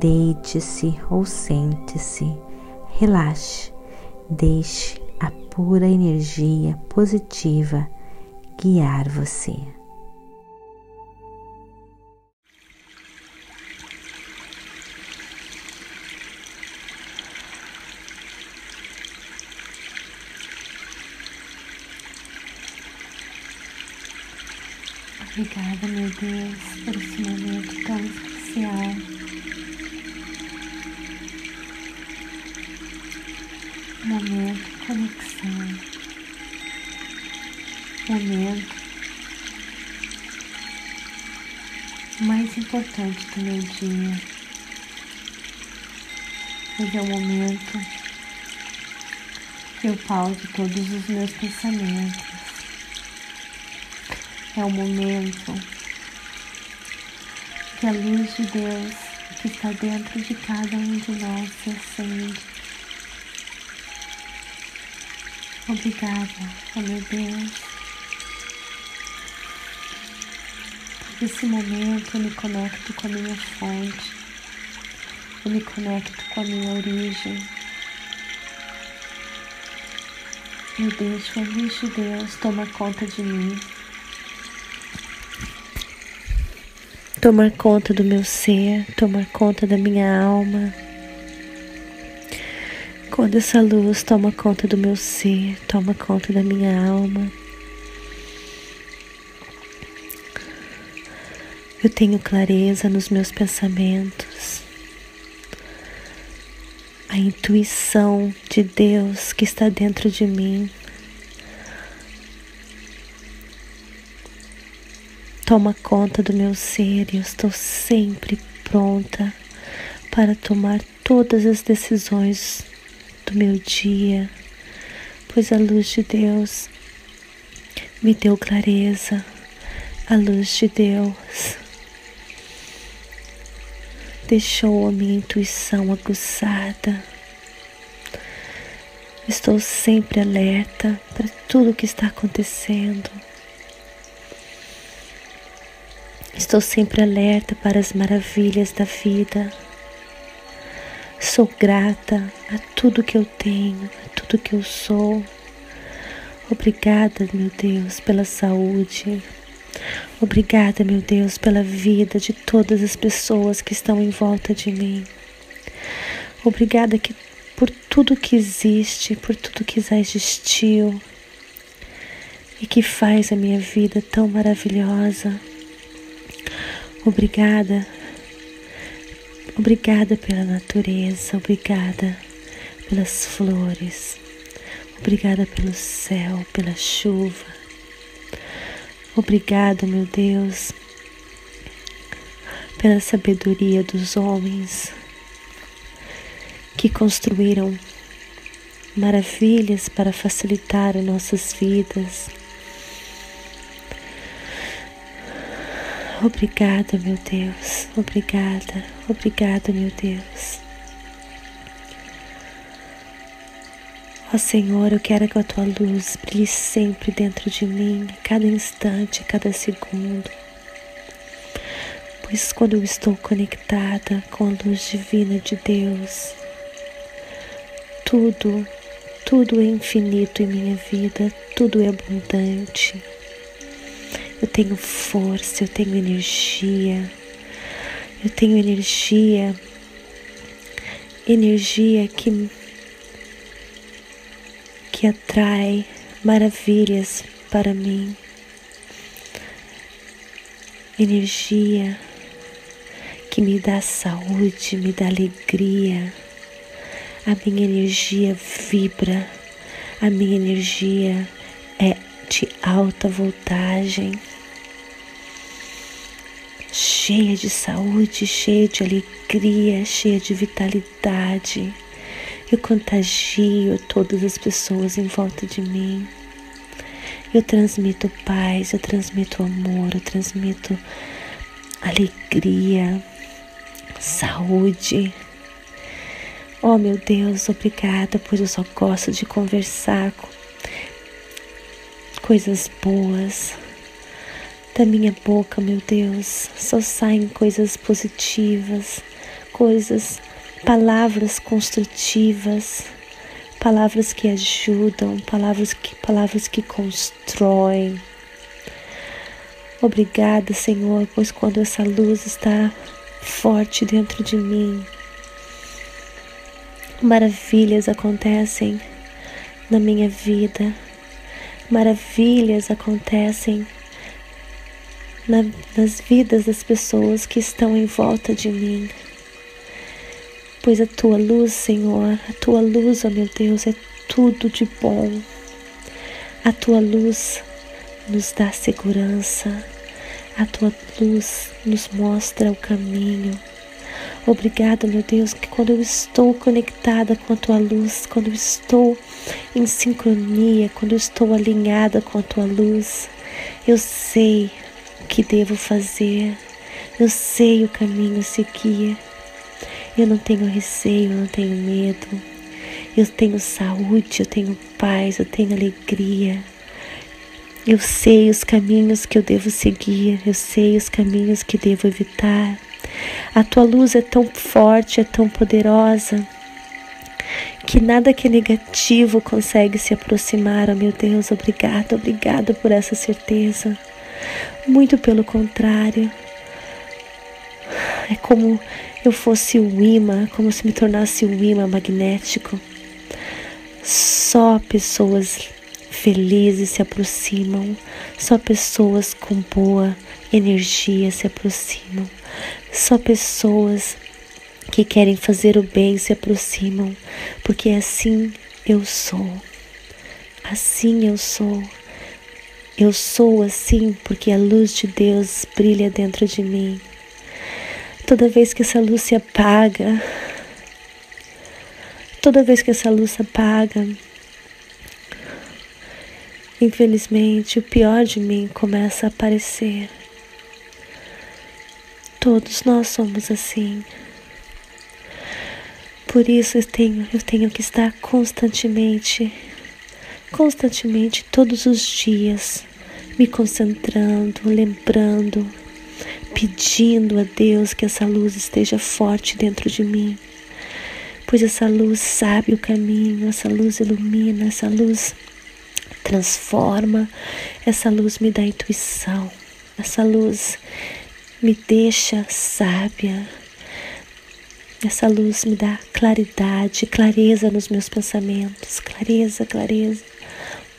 Deite-se ou sente-se, relaxe, deixe a pura energia positiva guiar você. Obrigada, meu Deus, por esse momento tão especial. Momento conexão, momento. Mais importante do meu dia, pois é o momento que eu pauso todos os meus pensamentos, é o momento que a luz de Deus que está dentro de cada um de nós se acende Obrigada, oh meu Deus. Nesse momento eu me conecto com a minha fonte, eu me conecto com a minha origem. Eu deixo a luz de Deus tomar conta de mim. Tomar conta do meu ser, tomar conta da minha alma quando essa luz toma conta do meu ser, toma conta da minha alma, eu tenho clareza nos meus pensamentos, a intuição de Deus que está dentro de mim. Toma conta do meu ser e eu estou sempre pronta para tomar todas as decisões do meu dia, pois a luz de Deus me deu clareza, a luz de Deus deixou a minha intuição aguçada. Estou sempre alerta para tudo o que está acontecendo. Estou sempre alerta para as maravilhas da vida. Sou grata a tudo que eu tenho, a tudo que eu sou. Obrigada, meu Deus, pela saúde. Obrigada, meu Deus, pela vida de todas as pessoas que estão em volta de mim. Obrigada que, por tudo que existe, por tudo que já existiu e que faz a minha vida tão maravilhosa. Obrigada Obrigada pela natureza, obrigada pelas flores, obrigada pelo céu, pela chuva. Obrigada, meu Deus, pela sabedoria dos homens que construíram maravilhas para facilitar as nossas vidas Obrigada, meu Deus. Obrigada, obrigada, meu Deus. Ó Senhor, eu quero que a tua luz brilhe sempre dentro de mim, a cada instante, a cada segundo. Pois quando eu estou conectada com a luz divina de Deus, tudo, tudo é infinito em minha vida, tudo é abundante eu tenho força, eu tenho energia. Eu tenho energia, energia que que atrai maravilhas para mim. Energia que me dá saúde, me dá alegria. A minha energia vibra, a minha energia é de alta voltagem. Cheia de saúde, cheia de alegria, cheia de vitalidade. Eu contagio todas as pessoas em volta de mim. Eu transmito paz, eu transmito amor, eu transmito alegria, saúde. Oh meu Deus, obrigada, pois eu só gosto de conversar com coisas boas. Da minha boca, meu Deus, só saem coisas positivas, coisas, palavras construtivas, palavras que ajudam, palavras que, palavras que constroem. Obrigada, Senhor, pois quando essa luz está forte dentro de mim, maravilhas acontecem na minha vida, maravilhas acontecem na, nas vidas das pessoas que estão em volta de mim. Pois a tua luz, Senhor, a tua luz, ó meu Deus, é tudo de bom. A tua luz nos dá segurança, a tua luz nos mostra o caminho. Obrigada, meu Deus, que quando eu estou conectada com a tua luz, quando eu estou em sincronia, quando eu estou alinhada com a tua luz, eu sei que devo fazer, eu sei o caminho a seguir. Eu não tenho receio, eu não tenho medo. Eu tenho saúde, eu tenho paz, eu tenho alegria. Eu sei os caminhos que eu devo seguir, eu sei os caminhos que devo evitar. A tua luz é tão forte, é tão poderosa, que nada que é negativo consegue se aproximar. Oh meu Deus, obrigada, obrigada por essa certeza. Muito pelo contrário. É como eu fosse o imã, como se me tornasse o imã magnético. Só pessoas felizes se aproximam, só pessoas com boa energia se aproximam. Só pessoas que querem fazer o bem se aproximam, porque assim eu sou. Assim eu sou. Eu sou assim porque a luz de Deus brilha dentro de mim. Toda vez que essa luz se apaga, toda vez que essa luz se apaga, infelizmente o pior de mim começa a aparecer. Todos nós somos assim. Por isso eu tenho, eu tenho que estar constantemente, constantemente, todos os dias, me concentrando, lembrando, pedindo a Deus que essa luz esteja forte dentro de mim. Pois essa luz sabe o caminho, essa luz ilumina, essa luz transforma, essa luz me dá intuição, essa luz me deixa sábia. Essa luz me dá claridade, clareza nos meus pensamentos, clareza, clareza,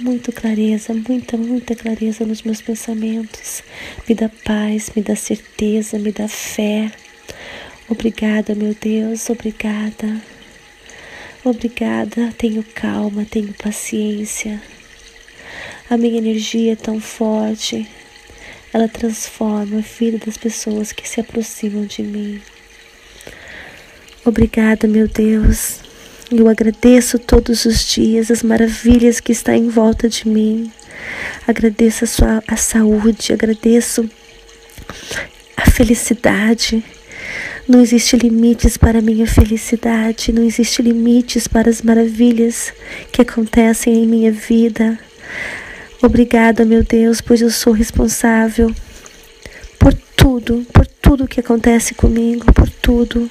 muito clareza, muita, muita clareza nos meus pensamentos. Me dá paz, me dá certeza, me dá fé. Obrigada, meu Deus, obrigada. Obrigada, tenho calma, tenho paciência. A minha energia é tão forte, ela transforma a vida das pessoas que se aproximam de mim. Obrigada, meu Deus. Eu agradeço todos os dias as maravilhas que está em volta de mim. Agradeço a sua a saúde, agradeço a felicidade. Não existe limites para a minha felicidade, não existe limites para as maravilhas que acontecem em minha vida. Obrigada, meu Deus, pois eu sou responsável por tudo, por tudo que acontece comigo, por tudo.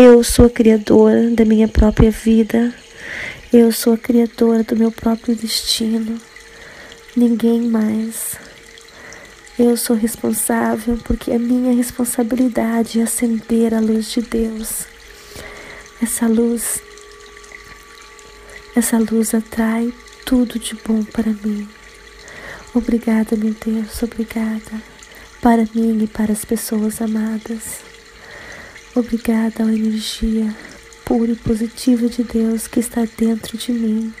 Eu sou a criadora da minha própria vida. Eu sou a criadora do meu próprio destino. Ninguém mais. Eu sou responsável porque a minha responsabilidade é acender a luz de Deus. Essa luz, essa luz atrai tudo de bom para mim. Obrigada, meu Deus, obrigada para mim e para as pessoas amadas. Obrigada à energia pura e positiva de Deus que está dentro de mim.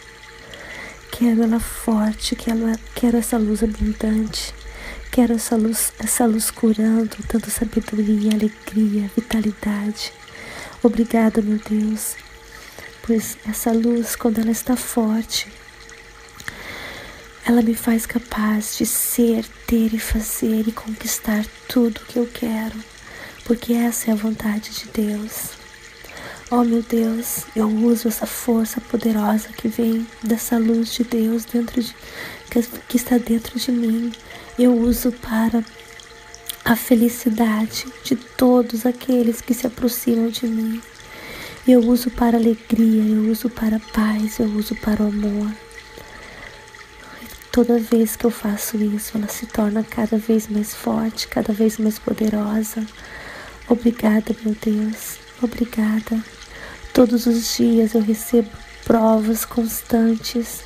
Quero ela forte, quero, quero essa luz abundante, Quero essa luz, essa luz curando, dando sabedoria, alegria, vitalidade. Obrigada, meu Deus, pois essa luz, quando ela está forte, ela me faz capaz de ser, ter e fazer e conquistar tudo que eu quero, porque essa é a vontade de Deus. Oh meu Deus, eu uso essa força poderosa que vem dessa luz de Deus dentro de, que está dentro de mim. Eu uso para a felicidade de todos aqueles que se aproximam de mim. Eu uso para alegria, eu uso para paz, eu uso para o amor. Toda vez que eu faço isso, ela se torna cada vez mais forte, cada vez mais poderosa. Obrigada, meu Deus. Obrigada. Todos os dias eu recebo provas constantes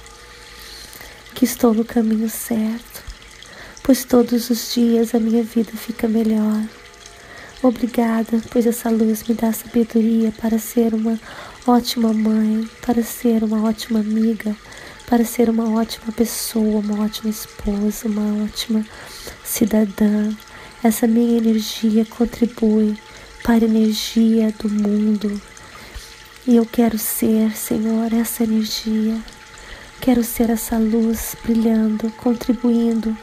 que estou no caminho certo, pois todos os dias a minha vida fica melhor. Obrigada, pois essa luz me dá sabedoria para ser uma ótima mãe, para ser uma ótima amiga, para ser uma ótima pessoa, uma ótima esposa, uma ótima cidadã. Essa minha energia contribui para a energia do mundo. E eu quero ser, Senhor, essa energia. Quero ser essa luz brilhando, contribuindo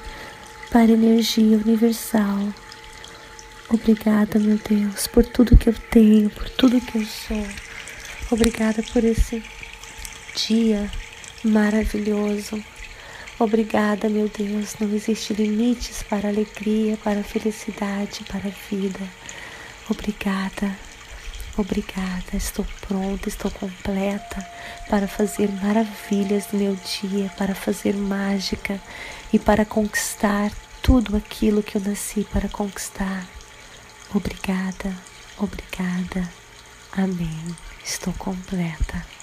para a energia universal. Obrigada, meu Deus, por tudo que eu tenho, por tudo que eu sou. Obrigada por esse dia maravilhoso. Obrigada, meu Deus. Não existe limites para a alegria, para a felicidade, para a vida. Obrigada, obrigada. Estou pronta, estou completa para fazer maravilhas no meu dia, para fazer mágica e para conquistar tudo aquilo que eu nasci para conquistar. Obrigada, obrigada. Amém. Estou completa.